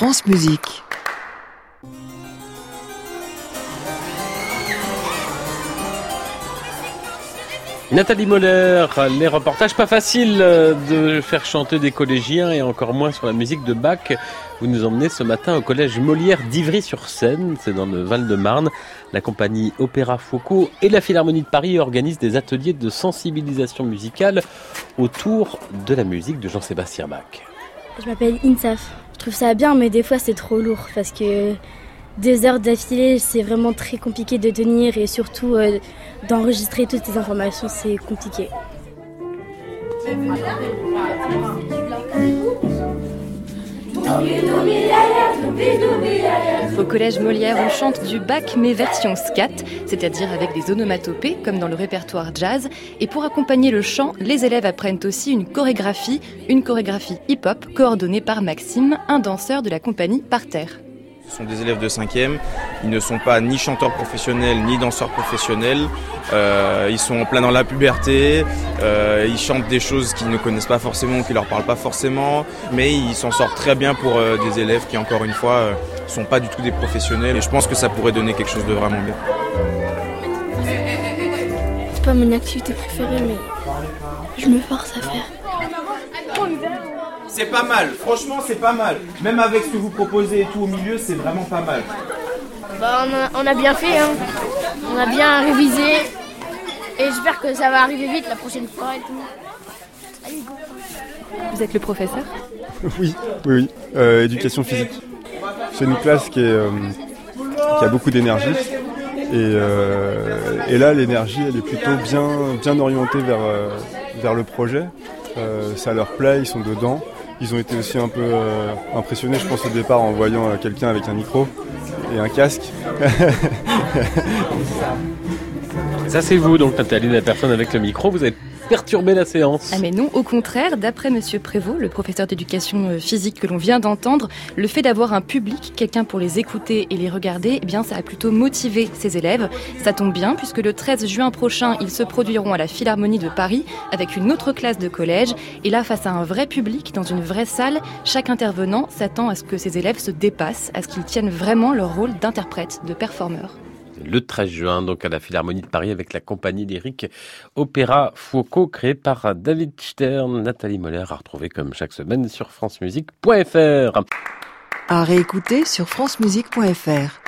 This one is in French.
France Musique. Nathalie Moller, les reportages pas faciles de faire chanter des collégiens et encore moins sur la musique de Bach. Vous nous emmenez ce matin au collège Molière d'Ivry-sur-Seine, c'est dans le Val-de-Marne. La compagnie Opéra Foucault et la Philharmonie de Paris organisent des ateliers de sensibilisation musicale autour de la musique de Jean-Sébastien Bach. Je m'appelle Insaf. Je trouve ça bien, mais des fois c'est trop lourd parce que deux heures d'affilée, c'est vraiment très compliqué de tenir et surtout euh, d'enregistrer toutes ces informations, c'est compliqué. Au collège Molière, on chante du bac mais version scat, c'est-à-dire avec des onomatopées comme dans le répertoire jazz. Et pour accompagner le chant, les élèves apprennent aussi une chorégraphie, une chorégraphie hip-hop coordonnée par Maxime, un danseur de la compagnie Parterre. Ce sont des élèves de 5e. Ils ne sont pas ni chanteurs professionnels ni danseurs professionnels. Euh, ils sont en plein dans la puberté. Euh, ils chantent des choses qu'ils ne connaissent pas forcément, qui leur parlent pas forcément. Mais ils s'en sortent très bien pour euh, des élèves qui, encore une fois, ne sont pas du tout des professionnels. Et je pense que ça pourrait donner quelque chose de vraiment bien. C'est pas mon activité préférée, mais je me force à faire. C'est pas mal, franchement c'est pas mal. Même avec ce que vous proposez et tout au milieu, c'est vraiment pas mal. Bah, on, a, bien fait, hein. on a bien révisé. Et j'espère que ça va arriver vite la prochaine fois et tout. Vous êtes le professeur Oui, oui, oui. Euh, éducation physique. C'est une classe qui, est, euh, qui a beaucoup d'énergie. Et, euh, et, là, l'énergie, elle est plutôt bien, bien orientée vers, vers le projet. ça leur plaît, ils sont dedans. Ils ont été aussi un peu euh, impressionnés, je pense, au départ en voyant euh, quelqu'un avec un micro et un casque. Ça, c'est vous, donc, Nathalie, la personne avec le micro. Vous avez perturber la séance. Ah mais non, au contraire, d'après Monsieur Prévost, le professeur d'éducation euh, physique que l'on vient d'entendre, le fait d'avoir un public, quelqu'un pour les écouter et les regarder, eh bien ça a plutôt motivé ses élèves. Ça tombe bien puisque le 13 juin prochain, ils se produiront à la Philharmonie de Paris avec une autre classe de collège et là face à un vrai public dans une vraie salle, chaque intervenant s'attend à ce que ses élèves se dépassent, à ce qu'ils tiennent vraiment leur rôle d'interprète, de performeur le 13 juin, donc à la Philharmonie de Paris avec la compagnie lyrique Opéra Foucault créée par David Stern, Nathalie Moller à retrouver comme chaque semaine sur francemusique.fr. À réécouter sur francemusique.fr.